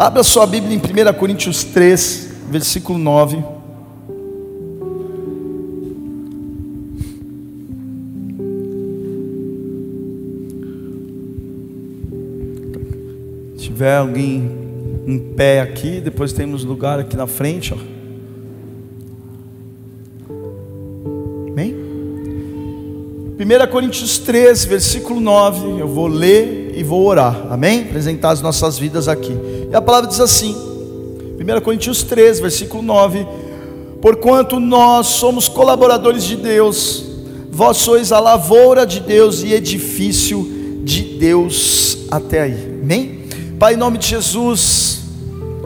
Abra sua Bíblia em 1 Coríntios 3, versículo 9. Se tiver alguém em pé aqui, depois temos lugar aqui na frente, ó. Amém? 1 Coríntios 3, versículo 9, eu vou ler e vou orar, amém? Apresentar as nossas vidas aqui. E a palavra diz assim, 1 Coríntios 3, versículo 9: Porquanto nós somos colaboradores de Deus, vós sois a lavoura de Deus e edifício de Deus até aí, amém? Pai, em nome de Jesus,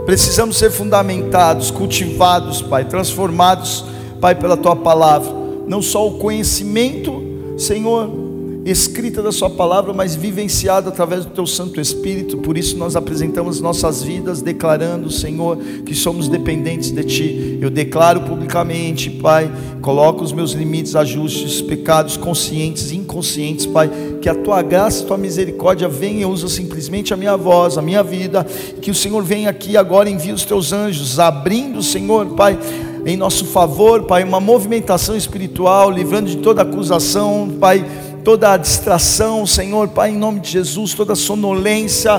precisamos ser fundamentados, cultivados, Pai, transformados, Pai, pela tua palavra, não só o conhecimento, Senhor, escrita da Sua palavra, mas vivenciada através do Teu Santo Espírito. Por isso nós apresentamos nossas vidas, declarando, Senhor, que somos dependentes de Ti. Eu declaro publicamente, Pai, coloco os meus limites, ajustes, pecados conscientes e inconscientes, Pai, que a Tua graça e Tua misericórdia venha, usa simplesmente a minha voz, a minha vida, que o Senhor venha aqui agora, envie os Teus anjos, abrindo, Senhor, Pai em nosso favor, Pai, uma movimentação espiritual, livrando de toda acusação, Pai, toda a distração, Senhor, Pai, em nome de Jesus, toda sonolência,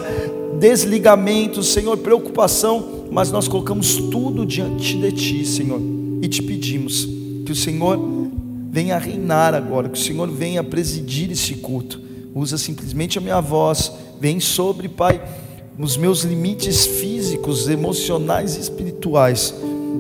desligamento, Senhor, preocupação, mas nós colocamos tudo diante de Ti, Senhor, e te pedimos que o Senhor venha reinar agora, que o Senhor venha presidir esse culto. Usa simplesmente a minha voz, vem sobre, Pai, os meus limites físicos, emocionais e espirituais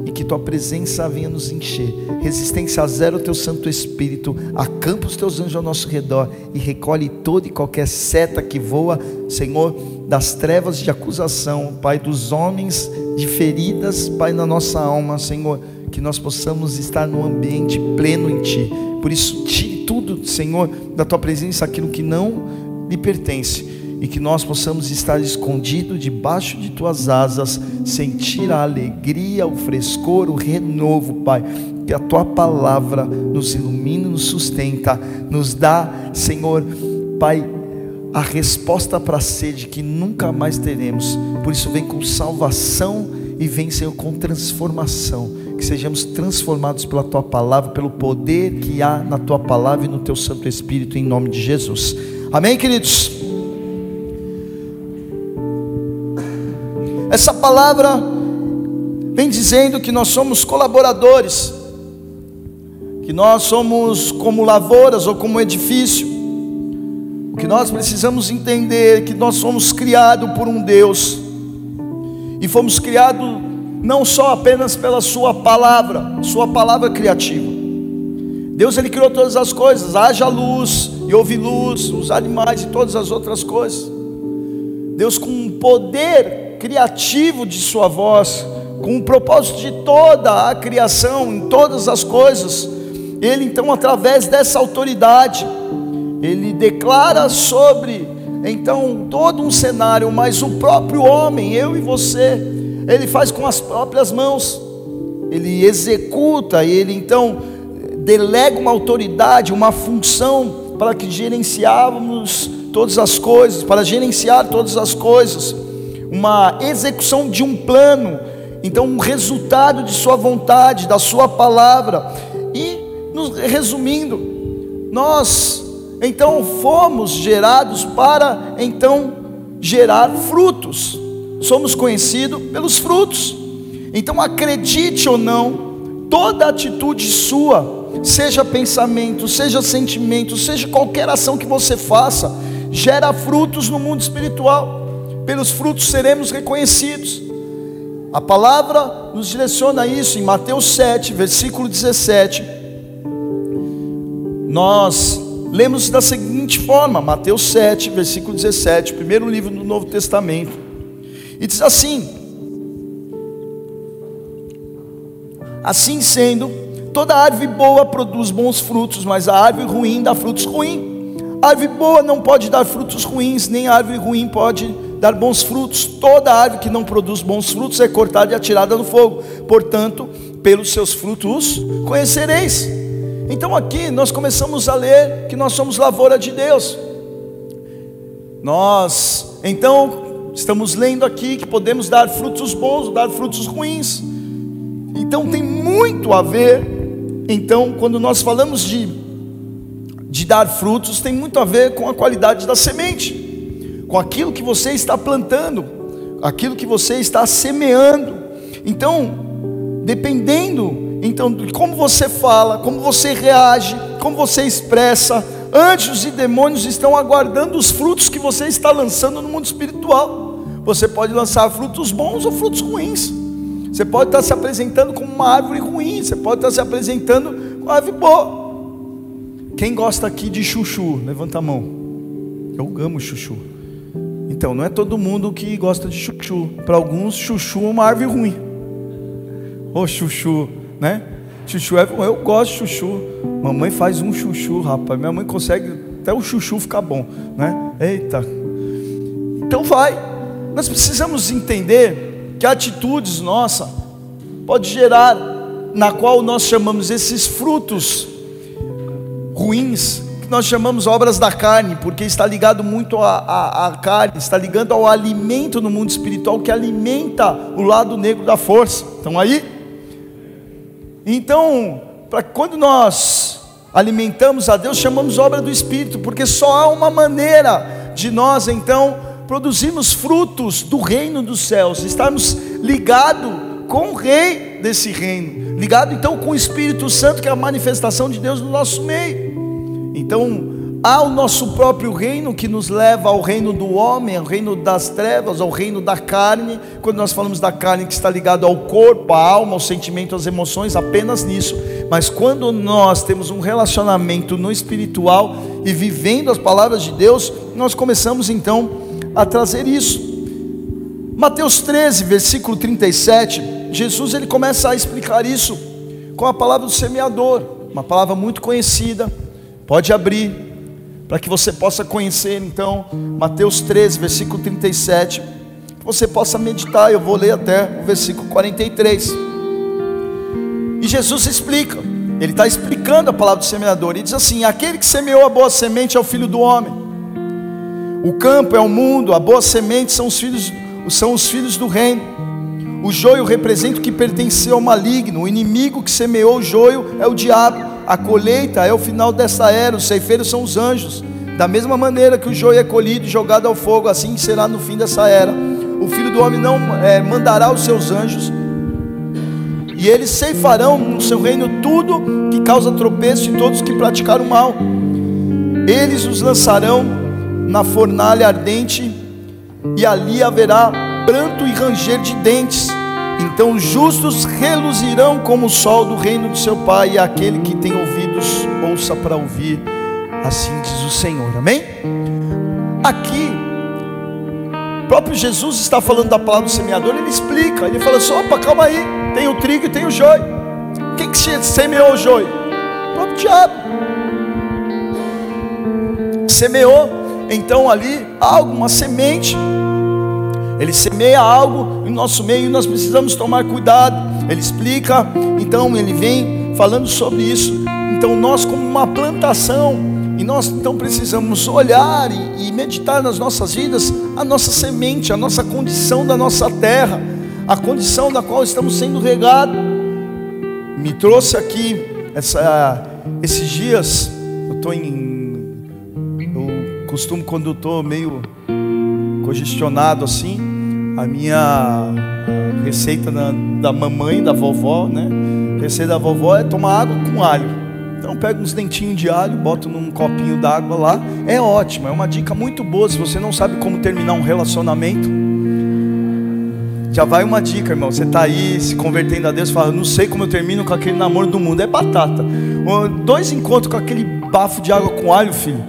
e que tua presença venha nos encher. Resistência a zero, teu Santo Espírito, acampa os teus anjos ao nosso redor e recolhe toda e qualquer seta que voa, Senhor, das trevas de acusação, Pai, dos homens de feridas, Pai, na nossa alma, Senhor, que nós possamos estar no ambiente pleno em Ti. Por isso, tire tudo, Senhor, da tua presença aquilo que não lhe pertence e que nós possamos estar escondidos debaixo de tuas asas, sentir a alegria, o frescor, o renovo, Pai. Que a tua palavra nos ilumine, nos sustenta, nos dá, Senhor, Pai, a resposta para a sede que nunca mais teremos. Por isso, vem com salvação e vem, Senhor, com transformação. Que sejamos transformados pela tua palavra, pelo poder que há na tua palavra e no teu Santo Espírito, em nome de Jesus. Amém, queridos? Essa palavra vem dizendo que nós somos colaboradores, que nós somos como lavouras ou como edifício. O que nós precisamos entender é que nós somos criados por um Deus, e fomos criados não só apenas pela Sua palavra, Sua palavra criativa. Deus ele criou todas as coisas, haja luz e houve luz, os animais e todas as outras coisas. Deus com poder criativo de Sua voz, com o propósito de toda a criação, em todas as coisas, Ele então, através dessa autoridade, Ele declara sobre, então, todo um cenário, mas o próprio homem, eu e você, Ele faz com as próprias mãos, Ele executa, Ele então delega uma autoridade, uma função para que gerenciávamos todas as coisas, para gerenciar todas as coisas uma execução de um plano, então um resultado de sua vontade, da sua palavra. E resumindo, nós então fomos gerados para então gerar frutos. Somos conhecidos pelos frutos. Então acredite ou não, toda atitude sua, seja pensamento, seja sentimento, seja qualquer ação que você faça, gera frutos no mundo espiritual pelos frutos seremos reconhecidos. A palavra nos direciona a isso em Mateus 7, versículo 17. Nós lemos da seguinte forma, Mateus 7, versículo 17, primeiro livro do Novo Testamento. E diz assim: Assim sendo, toda árvore boa produz bons frutos, mas a árvore ruim dá frutos ruins. A árvore boa não pode dar frutos ruins, nem a árvore ruim pode dar bons frutos. Toda árvore que não produz bons frutos é cortada e atirada no fogo. Portanto, pelos seus frutos conhecereis. Então aqui nós começamos a ler que nós somos lavoura de Deus. Nós, então, Estamos lendo aqui que podemos dar frutos bons, dar frutos ruins. Então tem muito a ver. Então, quando nós falamos de, de dar frutos, tem muito a ver com a qualidade da semente, com aquilo que você está plantando, aquilo que você está semeando. Então, dependendo então de como você fala, como você reage, como você expressa, anjos e demônios estão aguardando os frutos que você está lançando no mundo espiritual. Você pode lançar frutos bons ou frutos ruins. Você pode estar se apresentando como uma árvore ruim, você pode estar se apresentando como uma árvore boa. Quem gosta aqui de chuchu? Levanta a mão. Eu amo chuchu. Então, não é todo mundo que gosta de chuchu. Para alguns, chuchu é uma árvore ruim. Ô chuchu, né? Chuchu é. Eu gosto de chuchu. Mamãe faz um chuchu, rapaz. Minha mãe consegue até o chuchu ficar bom, né? Eita. Então vai. Nós precisamos entender que atitudes nossa pode gerar na qual nós chamamos esses frutos ruins, que nós chamamos obras da carne, porque está ligado muito à, à carne, está ligado ao alimento no mundo espiritual que alimenta o lado negro da força. Estão aí? Então, para quando nós alimentamos a Deus, chamamos obra do Espírito, porque só há uma maneira de nós então produzirmos frutos do reino dos céus, estarmos ligados com o rei desse reino, ligado então com o Espírito Santo, que é a manifestação de Deus no nosso meio. Então, Há o nosso próprio reino que nos leva ao reino do homem, ao reino das trevas, ao reino da carne. Quando nós falamos da carne que está ligado ao corpo, à alma, ao sentimento, às emoções, apenas nisso. Mas quando nós temos um relacionamento no espiritual e vivendo as palavras de Deus, nós começamos então a trazer isso. Mateus 13, versículo 37, Jesus ele começa a explicar isso com a palavra do semeador, uma palavra muito conhecida. Pode abrir para que você possa conhecer então Mateus 13, versículo 37, que você possa meditar. Eu vou ler até o versículo 43. E Jesus explica, ele está explicando a palavra do semeador, e diz assim: aquele que semeou a boa semente é o filho do homem, o campo é o mundo, a boa semente são os filhos, são os filhos do reino. O joio representa o que pertenceu ao maligno, o inimigo que semeou o joio é o diabo a colheita é o final dessa era, os ceifeiros são os anjos. Da mesma maneira que o joio é colhido e jogado ao fogo, assim será no fim dessa era. O filho do homem não é, mandará os seus anjos, e eles ceifarão no seu reino tudo que causa tropeço e todos que praticaram mal. Eles os lançarão na fornalha ardente, e ali haverá pranto e ranger de dentes. Então os justos reluzirão como o sol do reino do seu Pai, e aquele que tem ouvidos, ouça para ouvir, assim diz o Senhor, amém? Aqui, o próprio Jesus está falando da palavra do semeador, ele explica, ele fala assim: opa, calma aí, tem o trigo e tem o joio. Quem que semeou o joio? O próprio diabo. Semeou, então ali, algo, uma semente ele semeia algo em nosso meio e nós precisamos tomar cuidado. Ele explica, então ele vem falando sobre isso. Então nós como uma plantação e nós então precisamos olhar e, e meditar nas nossas vidas a nossa semente, a nossa condição da nossa terra, a condição da qual estamos sendo regados. Me trouxe aqui essa, esses dias, eu estou em, eu costumo quando estou meio congestionado assim, a minha receita da, da mamãe, da vovó, né? Receita da vovó é tomar água com alho. Então pega uns dentinhos de alho, bota num copinho d'água lá. É ótimo, é uma dica muito boa. Se você não sabe como terminar um relacionamento, já vai uma dica, irmão. Você está aí se convertendo a Deus, fala, não sei como eu termino com aquele namoro do mundo. É batata. Dois encontros com aquele bafo de água com alho, filho.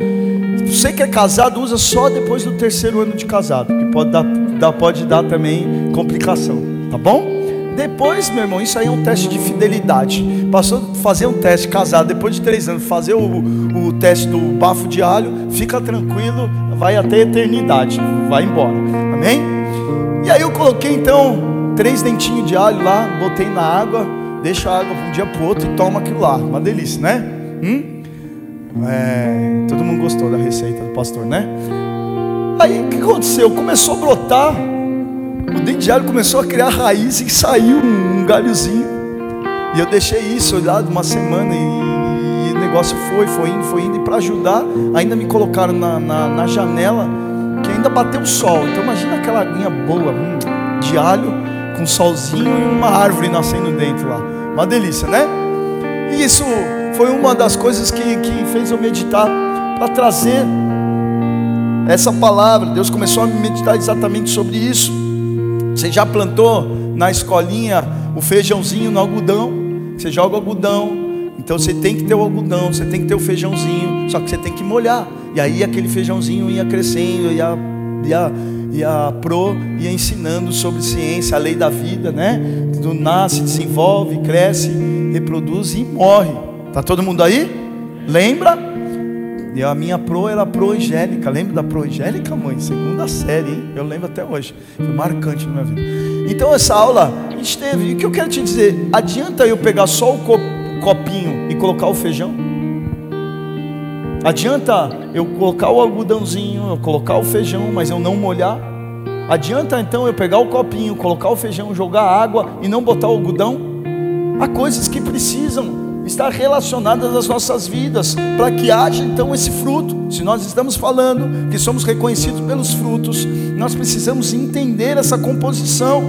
Você que é casado, usa só depois do terceiro ano de casado, que pode dar, dar, pode dar também complicação, tá bom? Depois, meu irmão, isso aí é um teste de fidelidade. Passou a fazer um teste casado depois de três anos, fazer o, o teste do bafo de alho, fica tranquilo, vai até a eternidade, vai embora, amém? E aí eu coloquei então três dentinhos de alho lá, botei na água, deixa a água de um dia para o outro e toma aquilo lá, uma delícia, né? Hum? É, todo mundo gostou da receita do pastor, né? Aí o que aconteceu? Começou a brotar. O dente de alho começou a criar raiz e saiu um, galhozinho. E eu deixei isso olhado uma semana e, e, o negócio foi, foi indo, foi indo. E para ajudar, ainda me colocaram na, na, na, janela que ainda bateu o sol. Então imagina aquela aguinha boa hum, de alho com solzinho e uma árvore nascendo dentro lá. Uma delícia, né? E isso foi uma das coisas que, que fez eu meditar para trazer essa palavra. Deus começou a meditar exatamente sobre isso. Você já plantou na escolinha o feijãozinho no algodão? Você joga o algodão, então você tem que ter o algodão, você tem que ter o feijãozinho, só que você tem que molhar. E aí aquele feijãozinho ia crescendo, ia, ia, ia pro, ia ensinando sobre ciência, a lei da vida, né? Tudo nasce, desenvolve, cresce, reproduz e morre. Tá todo mundo aí? Lembra? E a minha pro era pro Angélica. Lembra da pro Angélica, mãe? Segunda série, hein? Eu lembro até hoje. Foi marcante na minha vida. Então essa aula a gente teve. E o que eu quero te dizer? Adianta eu pegar só o copinho e colocar o feijão? Adianta eu colocar o algodãozinho, eu colocar o feijão, mas eu não molhar? Adianta então eu pegar o copinho, colocar o feijão, jogar água e não botar o algodão? Há coisas que precisam estar relacionadas às nossas vidas, para que haja então esse fruto. Se nós estamos falando que somos reconhecidos pelos frutos, nós precisamos entender essa composição,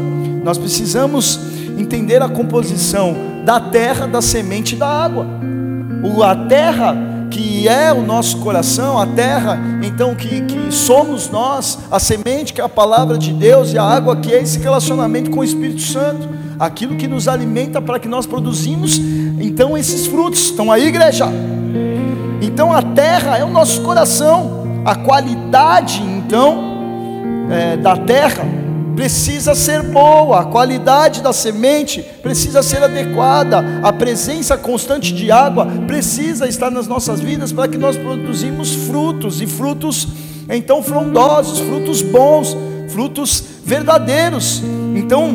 nós precisamos entender a composição da terra, da semente e da água. A terra que é o nosso coração, a terra, então que, que somos nós, a semente que é a palavra de Deus e a água que é esse relacionamento com o Espírito Santo, aquilo que nos alimenta para que nós produzimos então esses frutos. Estão aí, igreja? Então a terra é o nosso coração, a qualidade então é, da terra precisa ser boa, a qualidade da semente precisa ser adequada, a presença constante de água precisa estar nas nossas vidas para que nós produzimos frutos e frutos então frondosos, frutos bons, frutos verdadeiros. Então,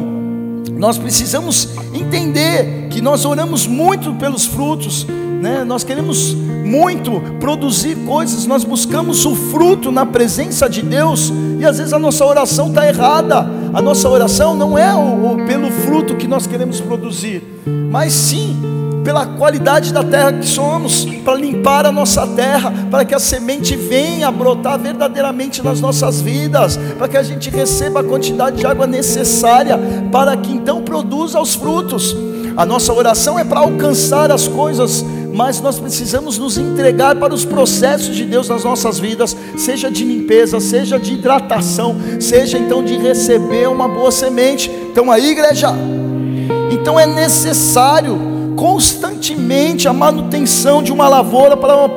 nós precisamos entender que nós oramos muito pelos frutos, né? nós queremos muito produzir coisas, nós buscamos o fruto na presença de Deus, e às vezes a nossa oração está errada, a nossa oração não é o, o, pelo fruto que nós queremos produzir, mas sim pela qualidade da terra que somos, para limpar a nossa terra, para que a semente venha brotar verdadeiramente nas nossas vidas, para que a gente receba a quantidade de água necessária, para que então produza os frutos. A nossa oração é para alcançar as coisas, mas nós precisamos nos entregar para os processos de Deus nas nossas vidas, seja de limpeza, seja de hidratação, seja então de receber uma boa semente. Então aí, igreja, então é necessário constantemente a manutenção de uma lavoura para,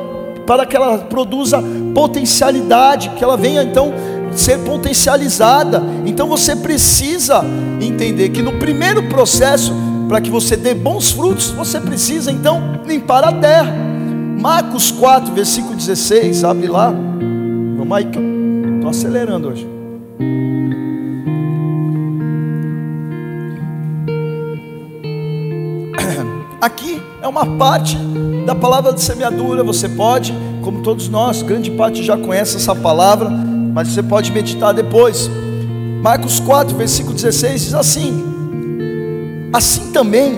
para que ela produza potencialidade, que ela venha então ser potencializada. Então você precisa entender que no primeiro processo, para que você dê bons frutos, você precisa então limpar a terra. Marcos 4, versículo 16, abre lá. Vamos aí que eu estou acelerando hoje. Aqui é uma parte da palavra de semeadura. Você pode, como todos nós, grande parte já conhece essa palavra, mas você pode meditar depois. Marcos 4, versículo 16 diz assim: Assim também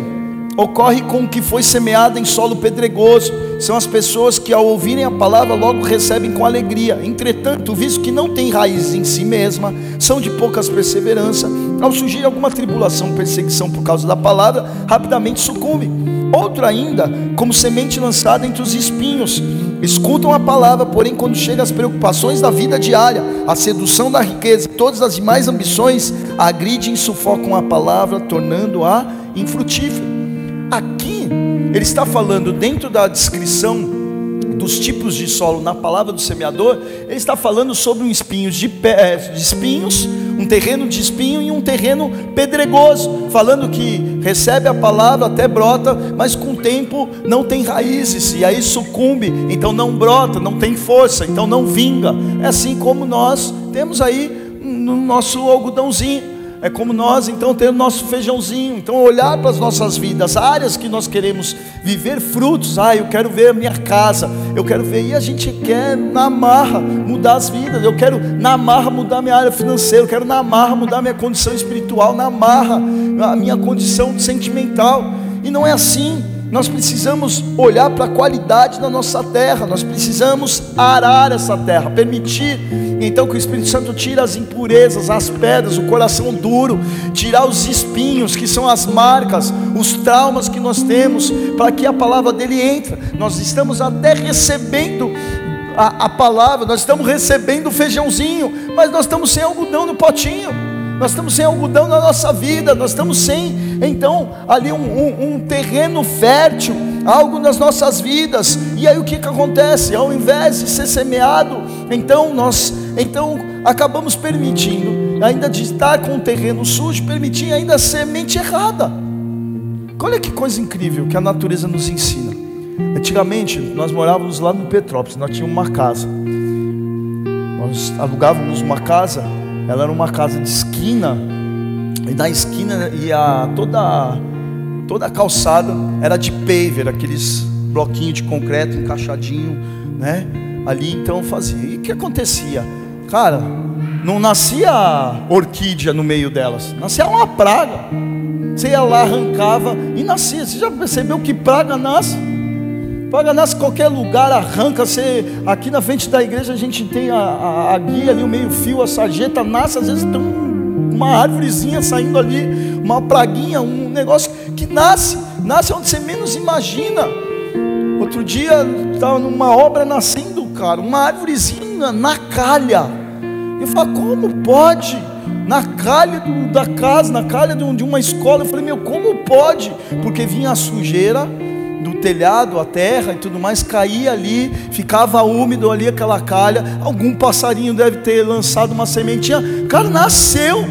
ocorre com o que foi semeado em solo pedregoso. São as pessoas que, ao ouvirem a palavra, logo recebem com alegria. Entretanto, visto que não tem raiz em si mesma, são de poucas perseverança, ao surgir alguma tribulação, perseguição por causa da palavra, rapidamente sucumbe. Outro ainda, como semente lançada entre os espinhos, escutam a palavra, porém, quando chegam as preocupações da vida diária, a sedução da riqueza, todas as demais ambições, agridem e sufocam a palavra, tornando-a infrutífera. Aqui, ele está falando, dentro da descrição dos tipos de solo na palavra do semeador, ele está falando sobre um espinho de, pé, de espinhos, um terreno de espinho e um terreno pedregoso, falando que recebe a palavra, até brota, mas com tempo não tem raízes, e aí sucumbe, então não brota, não tem força, então não vinga. É assim como nós temos aí no nosso algodãozinho. É como nós então ter o nosso feijãozinho, então olhar para as nossas vidas, áreas que nós queremos viver frutos. Ah, eu quero ver a minha casa, eu quero ver, e a gente quer na marra mudar as vidas. Eu quero na marra mudar minha área financeira, eu quero na marra mudar minha condição espiritual, na marra a minha condição sentimental. E não é assim. Nós precisamos olhar para a qualidade da nossa terra, nós precisamos arar essa terra, permitir então que o Espírito Santo tire as impurezas, as pedras, o coração duro, tirar os espinhos que são as marcas, os traumas que nós temos, para que a palavra dele entre. Nós estamos até recebendo a, a palavra, nós estamos recebendo o feijãozinho, mas nós estamos sem algodão no potinho nós estamos sem algodão na nossa vida, nós estamos sem, então, ali um, um, um terreno fértil, algo nas nossas vidas, e aí o que, que acontece? Ao invés de ser semeado, então nós então acabamos permitindo, ainda de estar com o terreno sujo, permitir ainda a semente errada. Olha que coisa incrível que a natureza nos ensina. Antigamente, nós morávamos lá no Petrópolis, nós tínhamos uma casa. Nós alugávamos uma casa ela era uma casa de esquina, e na esquina ia toda, toda a calçada era de paver, aqueles bloquinhos de concreto encaixadinho, né? Ali então fazia. E o que acontecia? Cara, não nascia orquídea no meio delas, nascia uma praga. Você ia lá, arrancava e nascia. Você já percebeu que praga nasce? Praga nasce em qualquer lugar, arranca. Você, aqui na frente da igreja a gente tem a, a, a guia ali, o meio-fio, a sarjeta, nasce, às vezes tem um, uma árvorezinha saindo ali, uma praguinha, um negócio que nasce, nasce onde você menos imagina. Outro dia estava numa obra nascendo, cara, uma árvorezinha na calha. Eu falo, como pode? Na calha do, da casa, na calha de, de uma escola. Eu falei, meu, como pode? Porque vinha a sujeira do telhado, a terra e tudo mais, caía ali, ficava úmido ali aquela calha. Algum passarinho deve ter lançado uma sementinha. Cara, nasceu,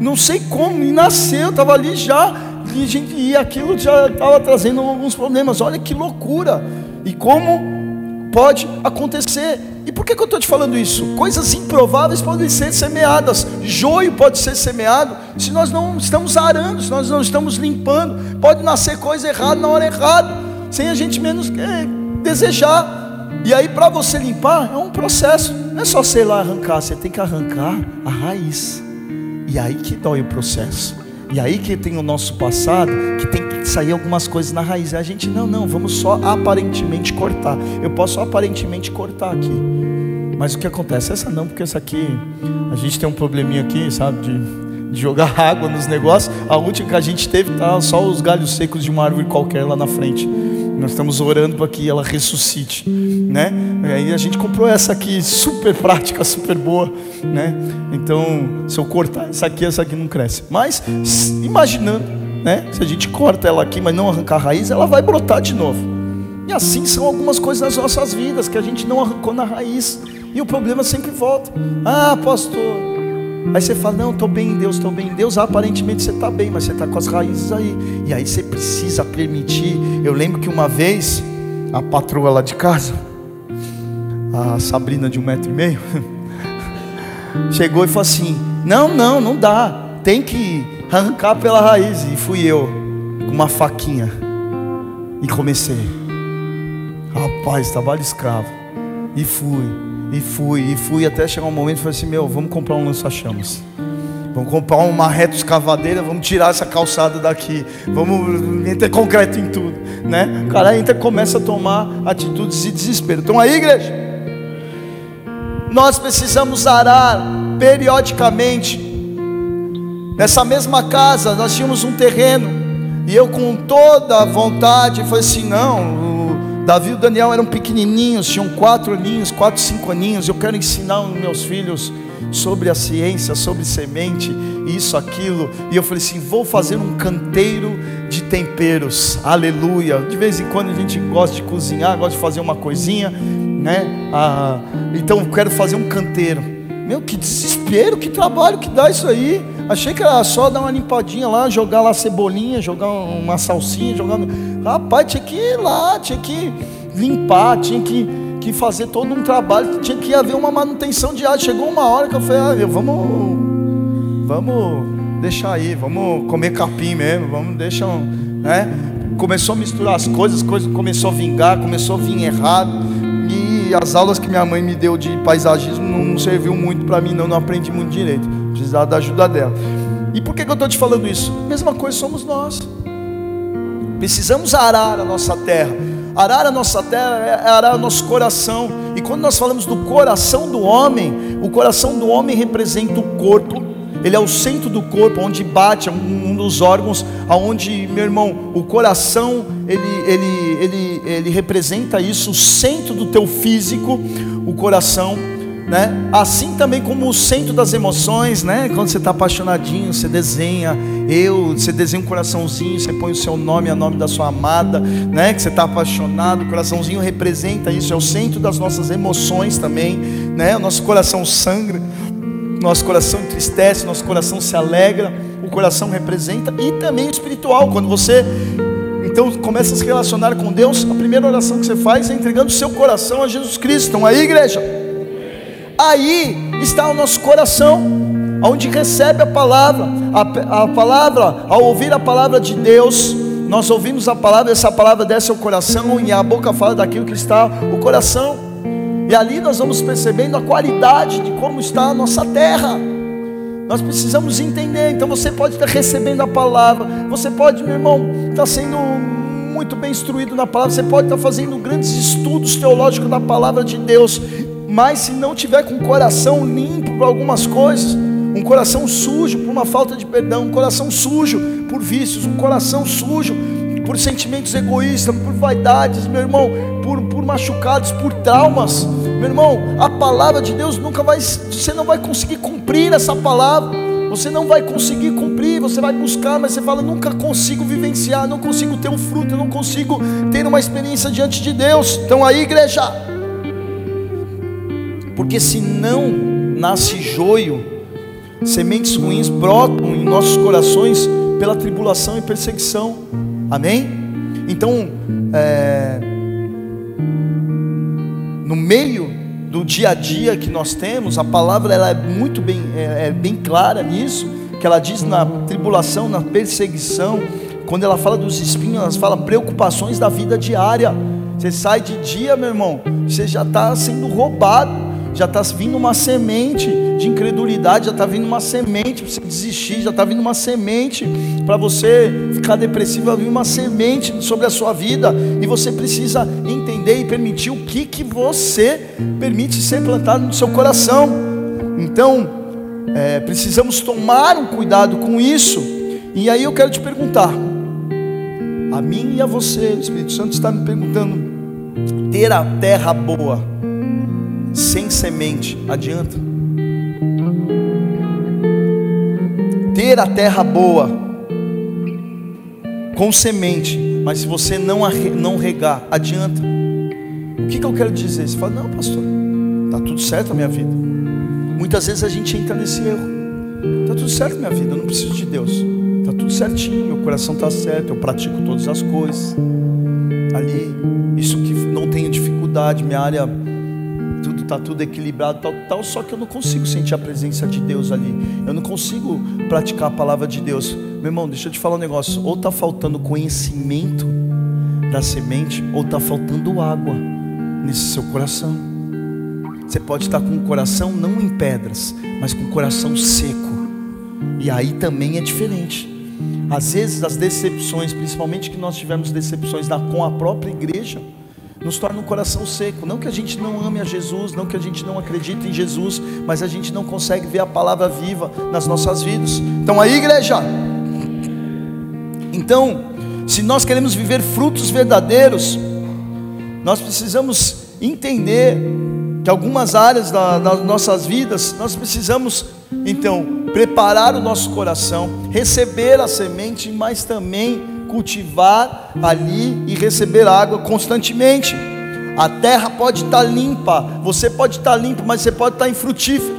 não sei como, e nasceu, estava ali já, e, gente, e aquilo já estava trazendo alguns problemas. Olha que loucura! E como pode acontecer. E por que, que eu estou te falando isso? Coisas improváveis podem ser semeadas, joio pode ser semeado, se nós não estamos arando, se nós não estamos limpando, pode nascer coisa errada na hora errada, sem a gente menos é, desejar. E aí, para você limpar, é um processo, não é só sei lá arrancar, você tem que arrancar a raiz, e aí que dói o processo. E aí que tem o nosso passado, que tem que sair algumas coisas na raiz. E a gente, não, não, vamos só aparentemente cortar. Eu posso aparentemente cortar aqui. Mas o que acontece? Essa não, porque essa aqui, a gente tem um probleminha aqui, sabe, de, de jogar água nos negócios. A última que a gente teve tá só os galhos secos de uma árvore qualquer lá na frente. Nós estamos orando para que ela ressuscite, né? E aí a gente comprou essa aqui, super prática, super boa, né? Então, se eu cortar essa aqui, essa aqui não cresce. Mas, imaginando, né? Se a gente corta ela aqui, mas não arrancar a raiz, ela vai brotar de novo. E assim são algumas coisas nas nossas vidas que a gente não arrancou na raiz. E o problema sempre volta. Ah, pastor, Aí você fala, não, estou bem em Deus, estou bem em Deus. Aparentemente você está bem, mas você está com as raízes aí. E aí você precisa permitir. Eu lembro que uma vez, a patroa lá de casa, a Sabrina de um metro e meio, chegou e falou assim: Não, não, não dá. Tem que arrancar pela raiz. E fui eu, com uma faquinha. E comecei. Rapaz, trabalho escravo. E fui. E fui, e fui até chegar um momento e falei assim: Meu, vamos comprar um lança-chamas. Vamos comprar uma reta escavadeira, vamos tirar essa calçada daqui, vamos meter concreto em tudo, né? O cara entra começa a tomar atitudes de desespero. Então aí, igreja, nós precisamos arar periodicamente. Nessa mesma casa, nós tínhamos um terreno, e eu com toda a vontade falei assim: não, Davi e o Daniel eram pequenininhos, tinham quatro aninhos, quatro, cinco aninhos. Eu quero ensinar os meus filhos sobre a ciência, sobre semente, isso, aquilo. E eu falei assim: vou fazer um canteiro de temperos, aleluia. De vez em quando a gente gosta de cozinhar, gosta de fazer uma coisinha, né? Ah, então quero fazer um canteiro. Meu, que desespero, que trabalho que dá isso aí. Achei que era só dar uma limpadinha lá, jogar lá cebolinha, jogar uma salsinha, jogar. Rapaz, tinha que ir lá, tinha que limpar, tinha que, que fazer todo um trabalho, tinha que haver uma manutenção diária. Chegou uma hora que eu falei, ah, vamos, vamos deixa aí, vamos comer capim mesmo, vamos deixar, né? Começou a misturar as coisas, coisas começou a vingar, começou a vir errado. As aulas que minha mãe me deu de paisagismo não serviu muito para mim, não, não aprendi muito direito. Precisava da ajuda dela. E por que, que eu estou te falando isso? Mesma coisa somos nós. Precisamos arar a nossa terra. Arar a nossa terra é arar o nosso coração. E quando nós falamos do coração do homem, o coração do homem representa o corpo. Ele é o centro do corpo, onde bate, é um, dos órgãos, aonde, meu irmão, o coração, ele, ele, ele, ele representa isso, o centro do teu físico, o coração né? Assim também como o centro das emoções, né? Quando você está apaixonadinho, você desenha eu, você desenha um coraçãozinho, você põe o seu nome, a nome da sua amada, né? Que você está apaixonado, o coraçãozinho representa isso, é o centro das nossas emoções também, né? O nosso coração sangra, nosso coração entristece, nosso coração se alegra, o coração representa e também espiritual, quando você então começa a se relacionar com Deus, a primeira oração que você faz é entregando seu coração a Jesus Cristo. Então aí, igreja, aí está o nosso coração, onde recebe a palavra, a, a palavra, ao ouvir a palavra de Deus, nós ouvimos a palavra, essa palavra desce ao coração e a boca fala daquilo que está o coração. E ali nós vamos percebendo a qualidade de como está a nossa terra. Nós precisamos entender. Então você pode estar recebendo a palavra, você pode, meu irmão, estar sendo muito bem instruído na palavra, você pode estar fazendo grandes estudos teológicos da palavra de Deus, mas se não tiver com o coração limpo para algumas coisas, um coração sujo por uma falta de perdão, um coração sujo por vícios, um coração sujo por sentimentos egoístas, por vaidades, meu irmão, por, por machucados, por traumas, meu irmão, a palavra de Deus nunca vai, você não vai conseguir cumprir essa palavra, você não vai conseguir cumprir, você vai buscar, mas você fala, nunca consigo vivenciar, não consigo ter um fruto, não consigo ter uma experiência diante de Deus. Então aí, igreja, porque se não nasce joio, sementes ruins brotam em nossos corações pela tribulação e perseguição. Amém? Então, é, no meio do dia a dia que nós temos, a palavra ela é muito bem, é, é bem clara nisso, que ela diz na tribulação, na perseguição, quando ela fala dos espinhos, ela fala preocupações da vida diária. Você sai de dia, meu irmão, você já está sendo roubado já está vindo uma semente de incredulidade, já está vindo uma semente para você desistir, já está vindo uma semente para você ficar depressivo, vai vir uma semente sobre a sua vida, e você precisa entender e permitir o que, que você permite ser plantado no seu coração. Então, é, precisamos tomar um cuidado com isso, e aí eu quero te perguntar, a mim e a você, o Espírito Santo está me perguntando, ter a terra boa sem semente, adianta. Ter a terra boa, com semente, mas se você não, não regar, adianta. O que, que eu quero dizer? Você fala, não, pastor, está tudo certo a minha vida. Muitas vezes a gente entra nesse erro. Está tudo certo minha vida, eu não preciso de Deus. Está tudo certinho, meu coração está certo, eu pratico todas as coisas. Ali, isso que não tenho dificuldade, minha área está tudo equilibrado, tal, tal, só que eu não consigo sentir a presença de Deus ali. Eu não consigo praticar a palavra de Deus. Meu irmão, deixa eu te falar um negócio. Ou está faltando conhecimento da semente, ou está faltando água nesse seu coração. Você pode estar com o coração não em pedras, mas com o coração seco. E aí também é diferente. Às vezes as decepções, principalmente que nós tivemos decepções com a própria igreja, nos torna um coração seco. Não que a gente não ame a Jesus, não que a gente não acredite em Jesus, mas a gente não consegue ver a palavra viva nas nossas vidas. Então aí, igreja. Então, se nós queremos viver frutos verdadeiros, nós precisamos entender que algumas áreas da, das nossas vidas nós precisamos então preparar o nosso coração, receber a semente, mas também cultivar ali e receber água constantemente. A terra pode estar limpa, você pode estar limpo, mas você pode estar infrutífero.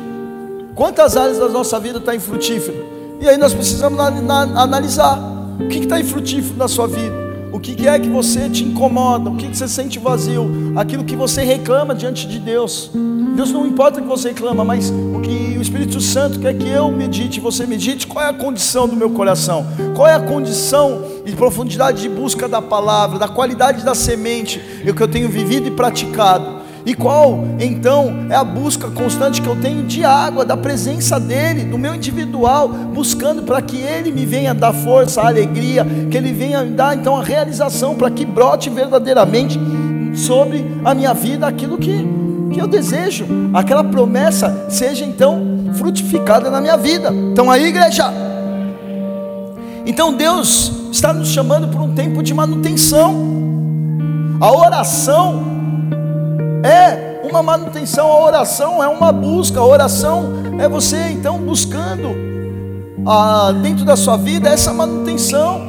Quantas áreas da nossa vida está infrutífero? E aí nós precisamos analisar o que está infrutífero na sua vida. O que é que você te incomoda? O que você sente vazio? Aquilo que você reclama diante de Deus. Deus não importa que você reclama, mas o que o Espírito Santo quer que eu medite, você medite, qual é a condição do meu coração? Qual é a condição e profundidade de busca da palavra, da qualidade da semente que eu tenho vivido e praticado? E qual, então, é a busca constante que eu tenho de água, da presença dEle, do meu individual, buscando para que Ele me venha dar força, alegria, que Ele venha me dar, então, a realização, para que brote verdadeiramente sobre a minha vida aquilo que, que eu desejo, aquela promessa seja, então, frutificada na minha vida. Então, aí, igreja. Então, Deus está nos chamando para um tempo de manutenção. A oração é uma manutenção, a oração é uma busca, a oração é você então buscando ah, dentro da sua vida essa manutenção,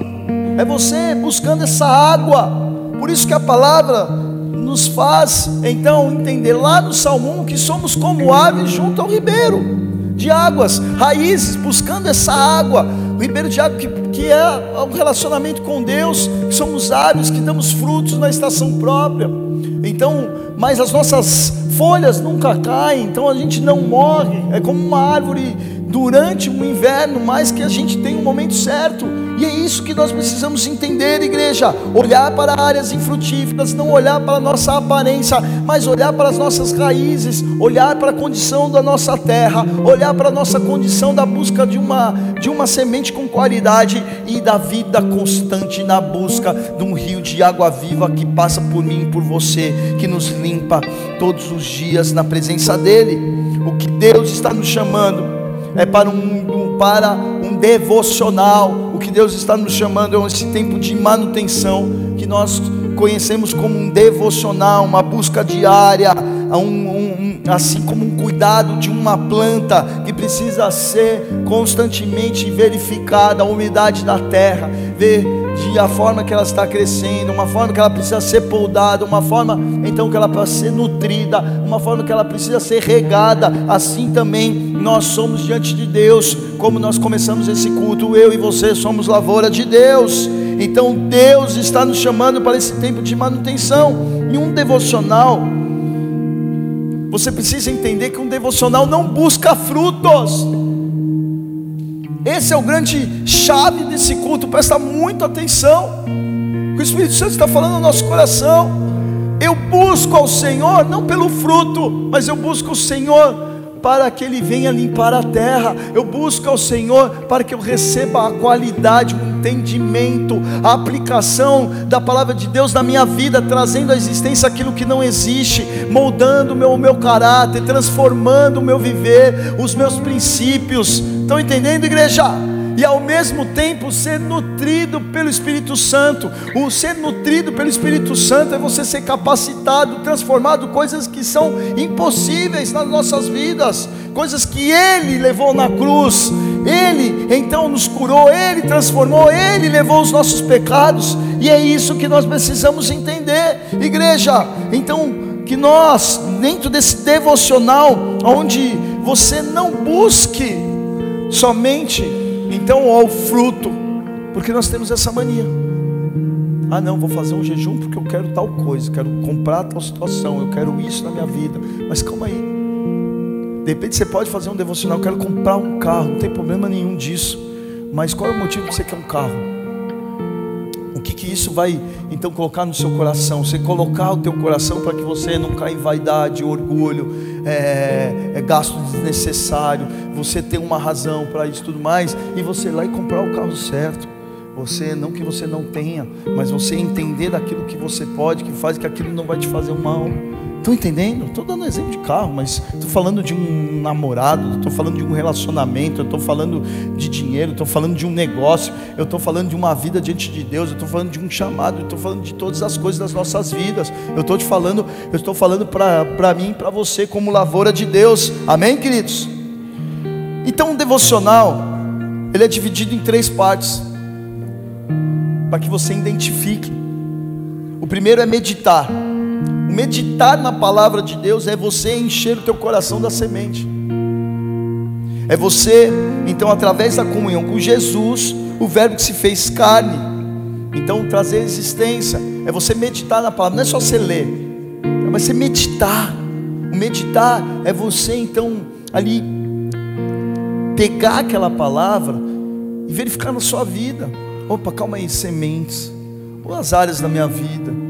é você buscando essa água. Por isso que a palavra nos faz então entender lá no Salmo 1 que somos como aves junto ao ribeiro de águas, raízes, buscando essa água, ribeiro de água que, que é o relacionamento com Deus, que somos árvores que damos frutos na estação própria. Então, mas as nossas folhas nunca caem, então a gente não morre. É como uma árvore durante o inverno, mas que a gente tem um momento certo. E é isso que nós precisamos entender, igreja. Olhar para áreas infrutíferas, não olhar para a nossa aparência, mas olhar para as nossas raízes, olhar para a condição da nossa terra, olhar para a nossa condição da busca de uma, de uma semente com qualidade e da vida constante na busca de um rio de água viva que passa por mim e por você, que nos limpa todos os dias na presença dEle. O que Deus está nos chamando é para um, para um devocional. O que Deus está nos chamando é esse tempo de manutenção, que nós conhecemos como um devocional, uma busca diária, um, um, assim como um cuidado de uma planta que precisa ser constantemente verificada, a umidade da terra, ver de a forma que ela está crescendo, uma forma que ela precisa ser podada, uma forma então que ela precisa ser nutrida, uma forma que ela precisa ser regada. Assim também nós somos diante de Deus, como nós começamos esse culto, eu e você somos lavoura de Deus. Então Deus está nos chamando para esse tempo de manutenção. E um devocional, você precisa entender que um devocional não busca frutos. Esse é o grande chave desse culto. Presta muita atenção. O Espírito Santo está falando no nosso coração. Eu busco ao Senhor não pelo fruto, mas eu busco o Senhor para que Ele venha limpar a terra. Eu busco ao Senhor para que eu receba a qualidade, o entendimento, a aplicação da palavra de Deus na minha vida, trazendo à existência aquilo que não existe, moldando o meu, meu caráter, transformando o meu viver, os meus princípios. Estão entendendo, igreja? e ao mesmo tempo ser nutrido pelo Espírito Santo. O ser nutrido pelo Espírito Santo é você ser capacitado, transformado coisas que são impossíveis nas nossas vidas, coisas que Ele levou na cruz. Ele então nos curou, Ele transformou, Ele levou os nossos pecados, e é isso que nós precisamos entender, igreja. Então, que nós, dentro desse devocional, onde você não busque somente então ao fruto, porque nós temos essa mania. Ah, não, vou fazer um jejum porque eu quero tal coisa, quero comprar tal situação, eu quero isso na minha vida. Mas calma aí. De repente você pode fazer um devocional, eu quero comprar um carro, não tem problema nenhum disso. Mas qual é o motivo que você quer um carro? O que, que isso vai então colocar no seu coração? Você colocar o teu coração para que você não caia em vaidade, orgulho, é, é gasto desnecessário, você ter uma razão para isso tudo mais, e você ir lá e comprar o carro certo. Você, não que você não tenha, mas você entender daquilo que você pode, que faz que aquilo não vai te fazer mal. Estão entendendo? Estou dando exemplo de carro, mas estou falando de um namorado, estou falando de um relacionamento, estou falando de dinheiro, estou falando de um negócio, eu estou falando de uma vida diante de Deus, eu estou falando de um chamado, estou falando de todas as coisas das nossas vidas. Eu estou te falando, eu estou falando para mim e para você como lavoura de Deus. Amém, queridos? Então, um devocional, ele é dividido em três partes, para que você identifique. O primeiro é meditar. Meditar na palavra de Deus é você encher o teu coração da semente. É você, então, através da comunhão com Jesus, o Verbo que se fez carne, então trazer existência. É você meditar na palavra, não é só você ler, mas você meditar. O meditar é você, então, ali pegar aquela palavra e verificar na sua vida. Opa, calma aí, sementes. Quais áreas da minha vida?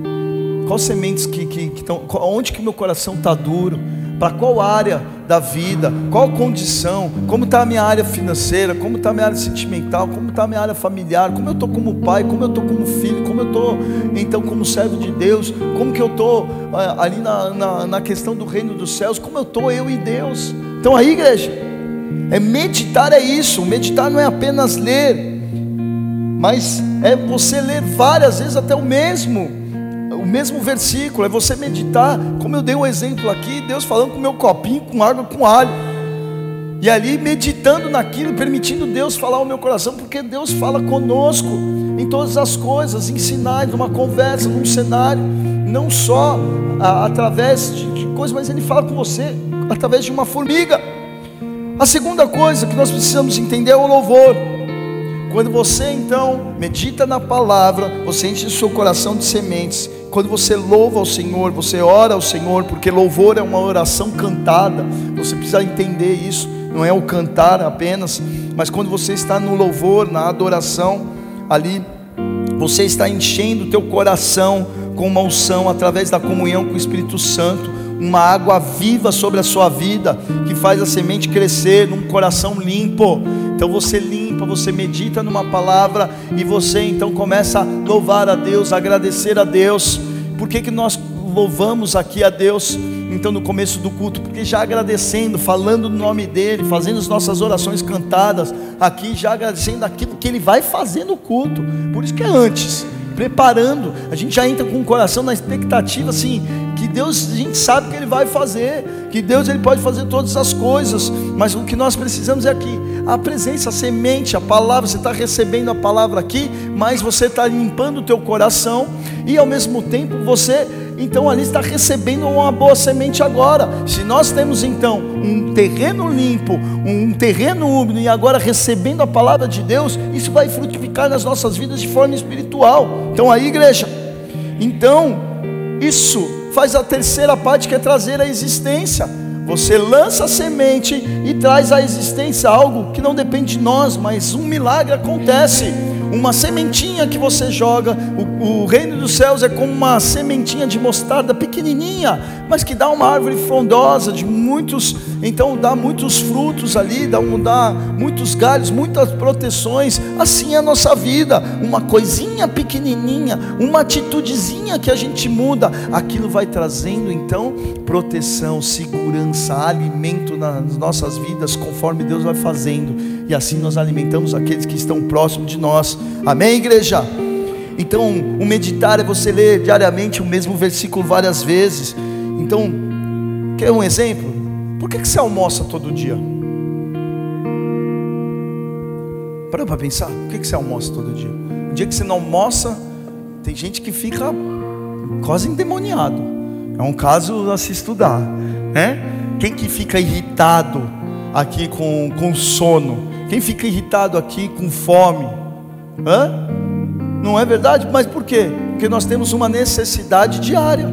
Quais sementes que estão. Onde que meu coração está duro? Para qual área da vida? Qual condição? Como está a minha área financeira? Como está a minha área sentimental? Como está a minha área familiar? Como eu estou como pai? Como eu estou como filho? Como eu estou então como servo de Deus? Como que eu estou ah, ali na, na, na questão do reino dos céus? Como eu estou eu e Deus? Então aí, igreja, é meditar é isso. Meditar não é apenas ler mas é você ler várias vezes até o mesmo, o mesmo versículo, é você meditar, como eu dei um exemplo aqui, Deus falando com meu copinho com água com alho. E ali meditando naquilo, permitindo Deus falar ao meu coração, porque Deus fala conosco em todas as coisas, em sinais, numa conversa, num cenário, não só a, através de, de coisas, mas Ele fala com você através de uma formiga. A segunda coisa que nós precisamos entender é o louvor. Quando você então medita na palavra, você enche o seu coração de sementes. Quando você louva ao Senhor, você ora ao Senhor, porque louvor é uma oração cantada. Você precisa entender isso. Não é o cantar apenas, mas quando você está no louvor, na adoração, ali você está enchendo o teu coração com uma unção através da comunhão com o Espírito Santo, uma água viva sobre a sua vida, que faz a semente crescer num coração limpo. Então você limpa, você medita numa palavra e você então começa a louvar a Deus, a agradecer a Deus. Por que, que nós louvamos aqui a Deus? Então, no começo do culto, porque já agradecendo, falando no nome dEle, fazendo as nossas orações cantadas, aqui já agradecendo aquilo que Ele vai fazer no culto, por isso que é antes, preparando, a gente já entra com o coração na expectativa assim, Deus, a gente sabe que Ele vai fazer, que Deus Ele pode fazer todas as coisas, mas o que nós precisamos é aqui, a presença, a semente, a palavra, você está recebendo a palavra aqui, mas você está limpando o teu coração, e ao mesmo tempo você, então ali está recebendo uma boa semente agora, se nós temos então um terreno limpo, um terreno úmido, e agora recebendo a palavra de Deus, isso vai frutificar nas nossas vidas de forma espiritual, então aí igreja, então, isso faz a terceira parte que é trazer a existência. Você lança a semente e traz à existência algo que não depende de nós, mas um milagre acontece uma sementinha que você joga. O, o, reino dos céus é como uma sementinha de mostarda pequenininha, mas que dá uma árvore frondosa de muitos, então dá muitos frutos ali, dá, dá muitos galhos, muitas proteções. Assim é a nossa vida, uma coisinha pequenininha, uma atitudezinha que a gente muda, aquilo vai trazendo então proteção, segurança, alimento nas nossas vidas, conforme Deus vai fazendo e assim nós alimentamos aqueles que estão próximos de nós. Amém, igreja? Então, o meditar é você ler diariamente o mesmo versículo várias vezes. Então, quer um exemplo? Por que, que você almoça todo dia? Para para pensar, por que, que você almoça todo dia? O dia que você não almoça, tem gente que fica quase endemoniado. É um caso a se estudar, né? Quem que fica irritado aqui com, com sono? Quem fica irritado aqui com fome? Hã? Não é verdade? Mas por quê? Porque nós temos uma necessidade diária.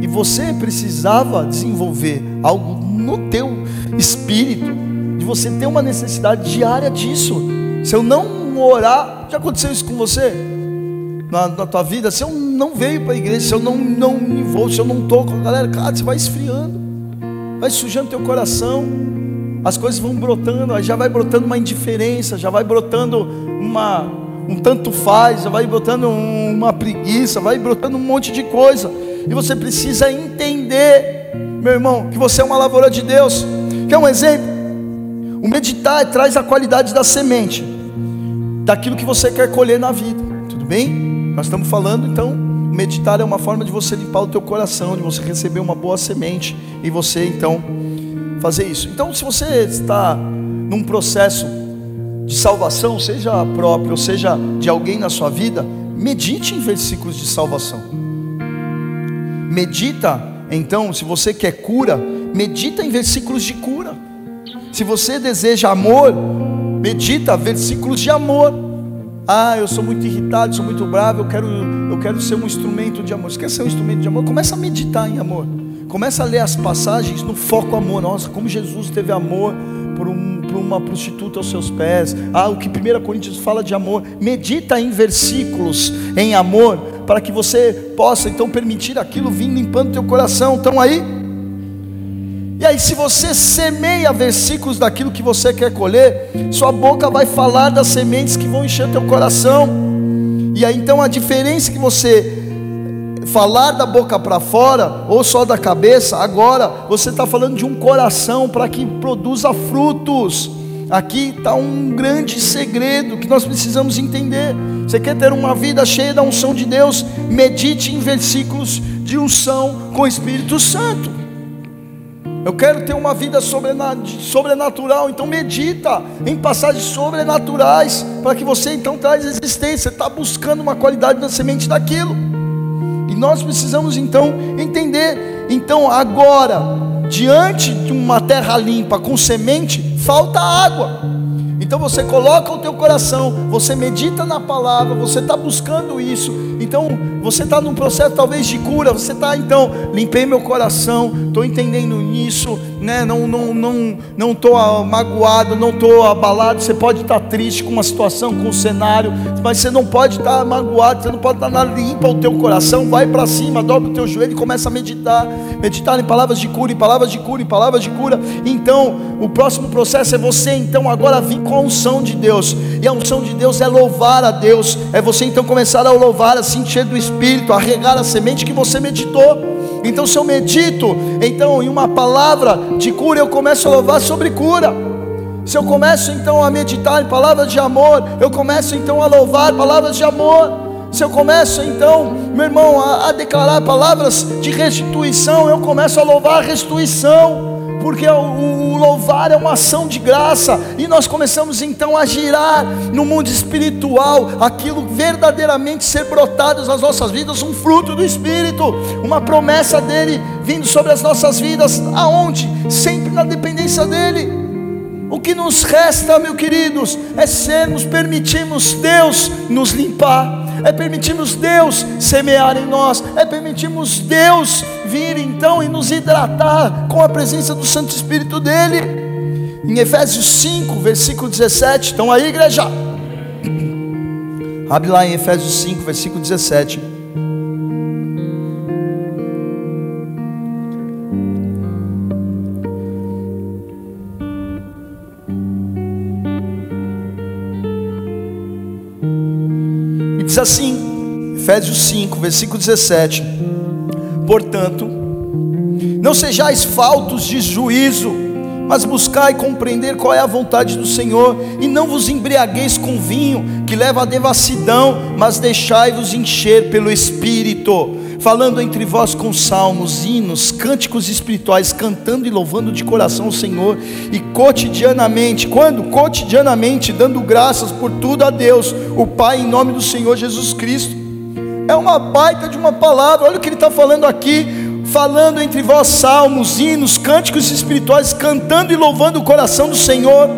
E você precisava desenvolver algo no teu espírito, de você ter uma necessidade diária disso. Se eu não orar, já aconteceu isso com você? Na, na tua vida, se eu não veio para a igreja, se eu não, não me envolvo, se eu não a galera, cara, você vai esfriando, vai sujando teu coração as coisas vão brotando, já vai brotando uma indiferença, já vai brotando uma, um tanto faz, já vai brotando uma preguiça, vai brotando um monte de coisa. E você precisa entender, meu irmão, que você é uma lavoura de Deus. Quer um exemplo? O meditar traz a qualidade da semente, daquilo que você quer colher na vida. Tudo bem? Nós estamos falando então meditar é uma forma de você limpar o teu coração, de você receber uma boa semente e você então fazer isso. Então, se você está num processo de salvação, seja próprio, ou seja de alguém na sua vida, medite em versículos de salvação. Medita, então, se você quer cura, medita em versículos de cura. Se você deseja amor, medita versículos de amor. Ah, eu sou muito irritado, sou muito bravo, eu quero, eu quero ser um instrumento de amor. Você quer ser um instrumento de amor? Começa a meditar em amor. Começa a ler as passagens no foco amor. Nossa, como Jesus teve amor por, um, por uma prostituta aos seus pés. Ah, o que 1 Coríntios fala de amor. Medita em versículos em amor, para que você possa então permitir aquilo vir limpando teu coração. Estão aí? E aí, se você semeia versículos daquilo que você quer colher, sua boca vai falar das sementes que vão encher teu coração. E aí, então, a diferença que você falar da boca para fora ou só da cabeça, agora você está falando de um coração para que produza frutos. Aqui está um grande segredo que nós precisamos entender. Você quer ter uma vida cheia da unção de Deus? Medite em versículos de unção com o Espírito Santo. Eu quero ter uma vida sobrenatural, então medita em passagens sobrenaturais, para que você então traz existência, está buscando uma qualidade na semente daquilo. Nós precisamos então entender. Então, agora, diante de uma terra limpa com semente, falta água. Então você coloca o teu coração, você medita na palavra, você está buscando isso. Então você está num processo talvez de cura. Você está então limpei meu coração, estou entendendo nisso, né? Não não não não estou magoado, não estou abalado. Você pode estar triste com uma situação, com um cenário, mas você não pode estar magoado. Você não pode estar nada. Limpa o teu coração, vai para cima, dobra o teu joelho e começa a meditar, meditar em palavras de cura, em palavras de cura, em palavras de cura. Então o próximo processo é você então agora vir com a unção de Deus. E a unção de Deus é louvar a Deus. É você então começar a louvar, a se encher do Espírito, a regar a semente que você meditou. Então, se eu medito, então em uma palavra de cura, eu começo a louvar sobre cura. Se eu começo então a meditar em palavras de amor, eu começo então a louvar palavras de amor. Se eu começo então, meu irmão, a, a declarar palavras de restituição, eu começo a louvar a restituição porque o, louvar é uma ação de graça, e nós começamos então a girar no mundo espiritual, aquilo verdadeiramente ser brotado nas nossas vidas, um fruto do Espírito, uma promessa dele vindo sobre as nossas vidas, aonde? Sempre na dependência dele. O que nos resta, meus queridos, é sermos, permitirmos Deus nos limpar é permitirmos Deus semear em nós, é permitirmos Deus vir então e nos hidratar com a presença do Santo Espírito dele. Em Efésios 5, versículo 17, estão aí, igreja? Abre lá em Efésios 5, versículo 17. Diz assim, Efésios 5, versículo 17: Portanto, não sejais faltos de juízo, mas buscai compreender qual é a vontade do Senhor, e não vos embriagueis com vinho, que leva à devassidão, mas deixai-vos encher pelo Espírito falando entre vós com salmos, hinos, cânticos espirituais, cantando e louvando de coração o Senhor, e cotidianamente, quando? Cotidianamente, dando graças por tudo a Deus, o Pai, em nome do Senhor Jesus Cristo. É uma baita de uma palavra, olha o que ele está falando aqui, falando entre vós salmos, hinos, cânticos espirituais, cantando e louvando o coração do Senhor,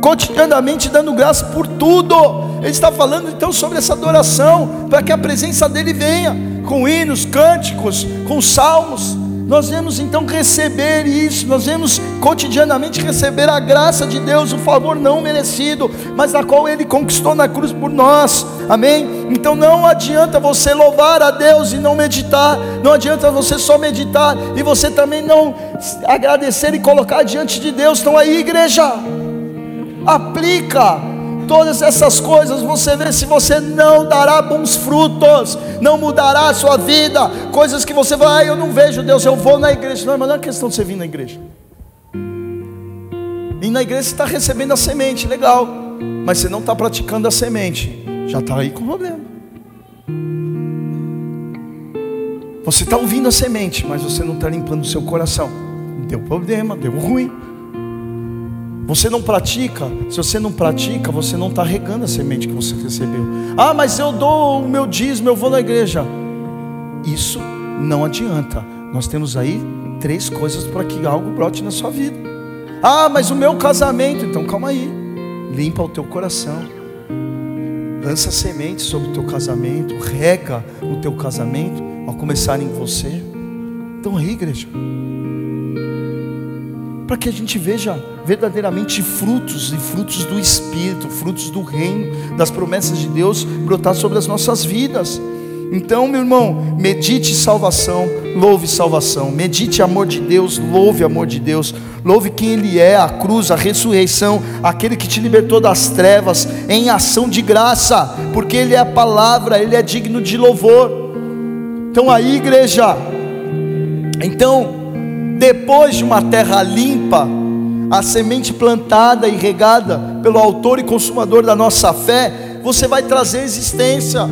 cotidianamente dando graça por tudo. Ele está falando então sobre essa adoração, para que a presença dele venha com hinos, cânticos, com salmos. Nós vemos então receber isso, nós vemos cotidianamente receber a graça de Deus, o favor não merecido, mas a qual Ele conquistou na cruz por nós, amém? Então não adianta você louvar a Deus e não meditar, não adianta você só meditar e você também não agradecer e colocar diante de Deus. Então aí, igreja, aplica todas essas coisas, você vê se você não dará bons frutos, não mudará a sua vida, coisas que você vai, ah, eu não vejo Deus, eu vou na igreja. Não, mas não é questão de você vir na igreja. E na igreja você está recebendo a semente, legal, mas você não está praticando a semente, já está aí com problema. Você está ouvindo a semente, mas você não está limpando o seu coração. Deu problema, deu ruim. Você não pratica, se você não pratica, você não está regando a semente que você recebeu. Ah, mas eu dou o meu dízimo, eu vou na igreja. Isso não adianta. Nós temos aí três coisas para que algo brote na sua vida. Ah, mas o meu casamento, então calma aí. Limpa o teu coração. Lança semente sobre o teu casamento, rega o teu casamento ao começar em você. Então aí, igreja. Para que a gente veja verdadeiramente frutos e frutos do Espírito, frutos do reino, das promessas de Deus brotar sobre as nossas vidas. Então, meu irmão, medite salvação, louve salvação. Medite amor de Deus, louve amor de Deus. Louve quem Ele é, a cruz, a ressurreição, aquele que te libertou das trevas, em ação de graça, porque Ele é a palavra, Ele é digno de louvor. Então, aí, igreja, então, depois de uma terra limpa, a semente plantada e regada pelo Autor e Consumador da nossa fé, você vai trazer existência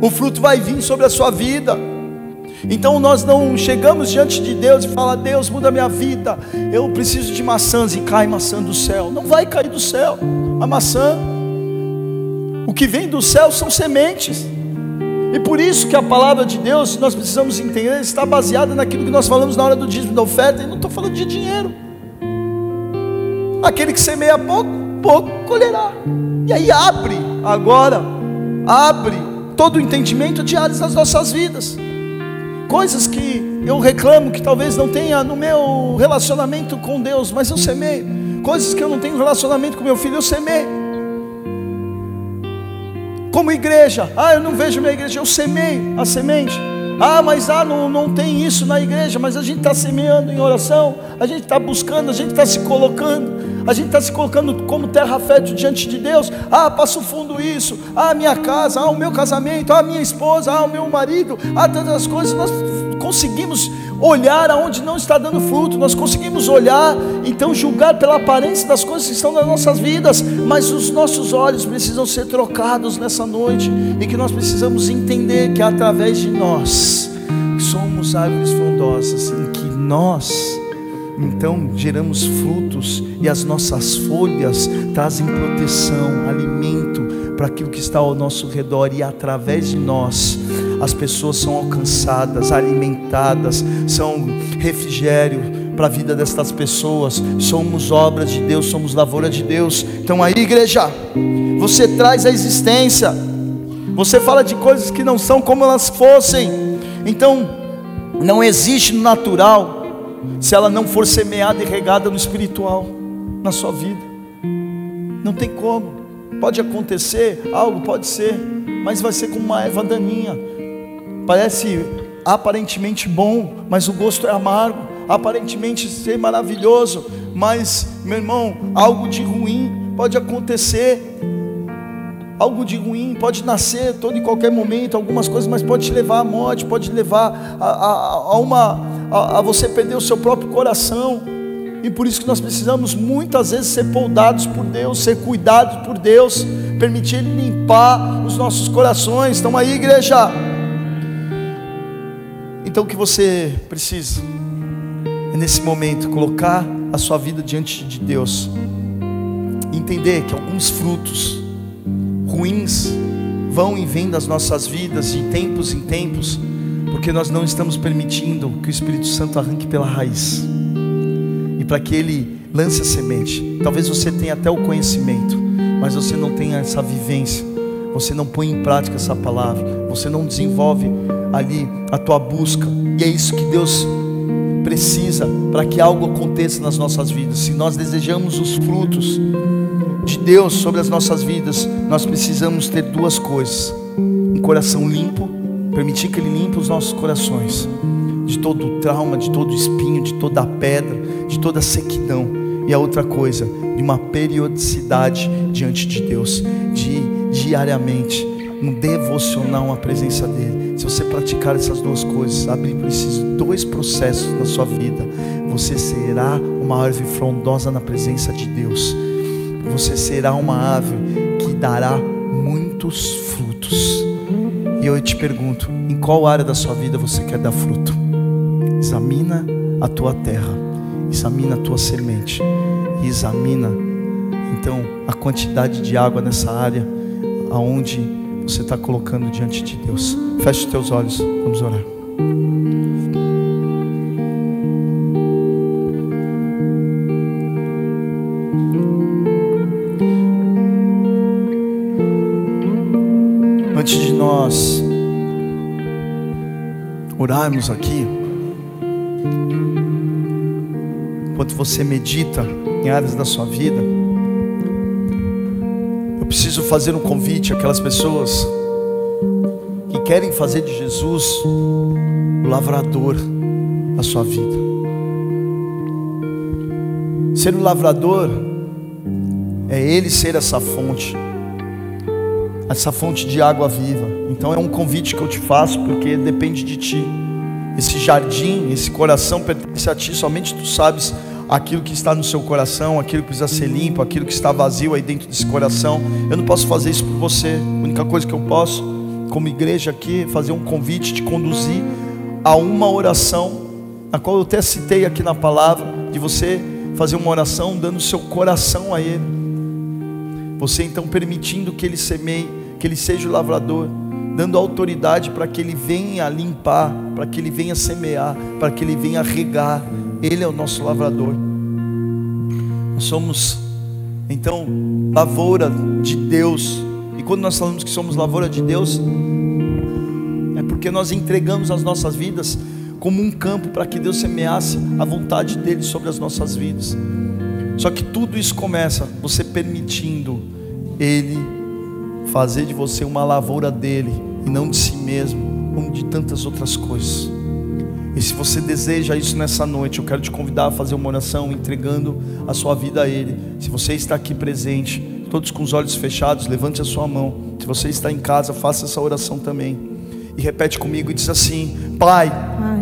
o fruto vai vir sobre a sua vida. Então nós não chegamos diante de Deus e fala: Deus, muda minha vida. Eu preciso de maçãs e cai maçã do céu. Não vai cair do céu a maçã. O que vem do céu são sementes. E por isso que a palavra de Deus, nós precisamos entender, está baseada naquilo que nós falamos na hora do dízimo da oferta. E não estou falando de dinheiro. Aquele que semeia pouco, pouco colherá. E aí abre agora, abre todo o entendimento áreas das nossas vidas. Coisas que eu reclamo que talvez não tenha no meu relacionamento com Deus, mas eu semeio. Coisas que eu não tenho relacionamento com meu filho, eu semeio. Como igreja, ah, eu não vejo minha igreja, eu semeio a semente. Ah, mas ah, não, não tem isso na igreja, mas a gente está semeando em oração, a gente está buscando, a gente está se colocando a gente está se colocando como terra fértil diante de Deus. Ah, passo fundo isso. Ah, minha casa. Ah, o meu casamento. Ah, minha esposa. Ah, o meu marido. Ah, tantas as coisas. Nós conseguimos olhar aonde não está dando fruto. Nós conseguimos olhar, então julgar pela aparência das coisas que estão nas nossas vidas. Mas os nossos olhos precisam ser trocados nessa noite e que nós precisamos entender que através de nós somos árvores frondosas em que nós então geramos frutos e as nossas folhas trazem proteção, alimento para aquilo que está ao nosso redor e através de nós as pessoas são alcançadas, alimentadas, são refrigério para a vida destas pessoas. Somos obras de Deus, somos lavoura de Deus. Então aí, igreja, você traz a existência. Você fala de coisas que não são como elas fossem. Então, não existe no natural se ela não for semeada e regada no espiritual, na sua vida. Não tem como. Pode acontecer, algo pode ser, mas vai ser como uma erva daninha. Parece aparentemente bom, mas o gosto é amargo. Aparentemente ser maravilhoso, mas, meu irmão, algo de ruim pode acontecer. Algo de ruim pode nascer todo e qualquer momento, algumas coisas, mas pode te levar à morte, pode levar a, a, a uma a, a você perder o seu próprio coração. E por isso que nós precisamos muitas vezes ser poldados por Deus, ser cuidados por Deus, permitir Ele limpar os nossos corações. Estão aí, igreja? Então o que você precisa é nesse momento? Colocar a sua vida diante de Deus, entender que alguns frutos ruins vão e vêm das nossas vidas de tempos em tempos porque nós não estamos permitindo que o Espírito Santo arranque pela raiz. E para que ele lance a semente. Talvez você tenha até o conhecimento, mas você não tenha essa vivência, você não põe em prática essa palavra, você não desenvolve ali a tua busca, e é isso que Deus precisa para que algo aconteça nas nossas vidas. Se nós desejamos os frutos de Deus sobre as nossas vidas, nós precisamos ter duas coisas: um coração limpo permitir que Ele limpe os nossos corações de todo o trauma, de todo o espinho, de toda a pedra, de toda a sequidão. E a outra coisa, de uma periodicidade diante de Deus, de diariamente, um devocional à presença dEle. Se você praticar essas duas coisas, abrir esses dois processos na sua vida, você será uma árvore frondosa na presença de Deus. Você será uma árvore que dará muitos frutos. E eu te pergunto: em qual área da sua vida você quer dar fruto? Examina a tua terra, examina a tua semente, examina então a quantidade de água nessa área aonde você está colocando diante de Deus. Feche os teus olhos, vamos orar. Antes de nós orarmos aqui, enquanto você medita em áreas da sua vida, eu preciso fazer um convite àquelas pessoas que querem fazer de Jesus o lavrador da sua vida. Ser o lavrador é Ele ser essa fonte, essa fonte de água viva. Então é um convite que eu te faço, porque depende de ti. Esse jardim, esse coração pertence a ti, somente tu sabes aquilo que está no seu coração, aquilo que precisa ser limpo, aquilo que está vazio aí dentro desse coração. Eu não posso fazer isso por você. A única coisa que eu posso, como igreja aqui, é fazer um convite, te conduzir a uma oração, a qual eu até citei aqui na palavra, de você fazer uma oração dando seu coração a Ele. Você então permitindo que Ele semeie, que Ele seja o lavrador, dando autoridade para que Ele venha limpar, para que Ele venha semear, para que Ele venha regar. Ele é o nosso lavrador. Nós somos então lavoura de Deus. E quando nós falamos que somos lavoura de Deus, é porque nós entregamos as nossas vidas como um campo para que Deus semeasse a vontade dele sobre as nossas vidas. Só que tudo isso começa você permitindo Ele fazer de você uma lavoura dele e não de si mesmo, como de tantas outras coisas. E se você deseja isso nessa noite, eu quero te convidar a fazer uma oração entregando a sua vida a Ele. Se você está aqui presente, todos com os olhos fechados, levante a sua mão. Se você está em casa, faça essa oração também. E repete comigo e diz assim: Pai, Pai,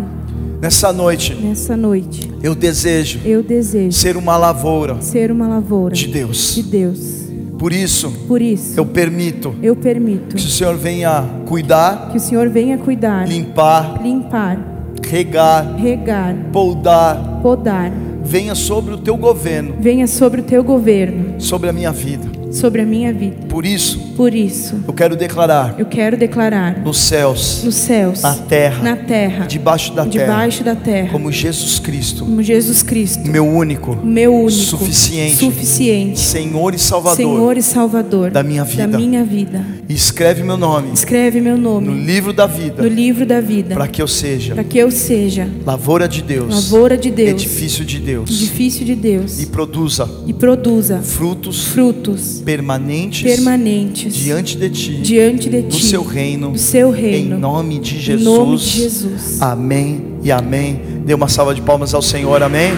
nessa noite nessa noite eu desejo eu desejo ser uma lavoura ser uma lavoura de Deus. de Deus. Por isso, Por isso, eu permito eu permito que o Senhor venha cuidar, que o Senhor venha cuidar, limpar, limpar, regar, regar, poldar, podar. venha sobre o teu governo, Venha sobre o teu governo, sobre a minha vida. Sobre a minha vida. Por isso, Por isso, eu quero declarar eu quero declarar nos céus, nos céus, na terra, na terra, debaixo da terra, debaixo da terra, como Jesus Cristo, como Jesus Cristo, meu único, meu único, suficiente, suficiente, Senhor e Salvador Senhor e Salvador da minha vida. da minha vida. Escreve meu nome Escreve meu nome no livro da vida, no livro da vida, para que eu seja para que eu seja lavoura de Deus, lavoura de Deus, edifício de Deus, edifício de Deus e produza e produza frutos frutos permanentes permanentes diante de ti, diante de no ti, seu reino, do seu em reino, nome de em Jesus. nome de Jesus. Amém e amém. Dê uma salva de palmas ao Senhor, amém.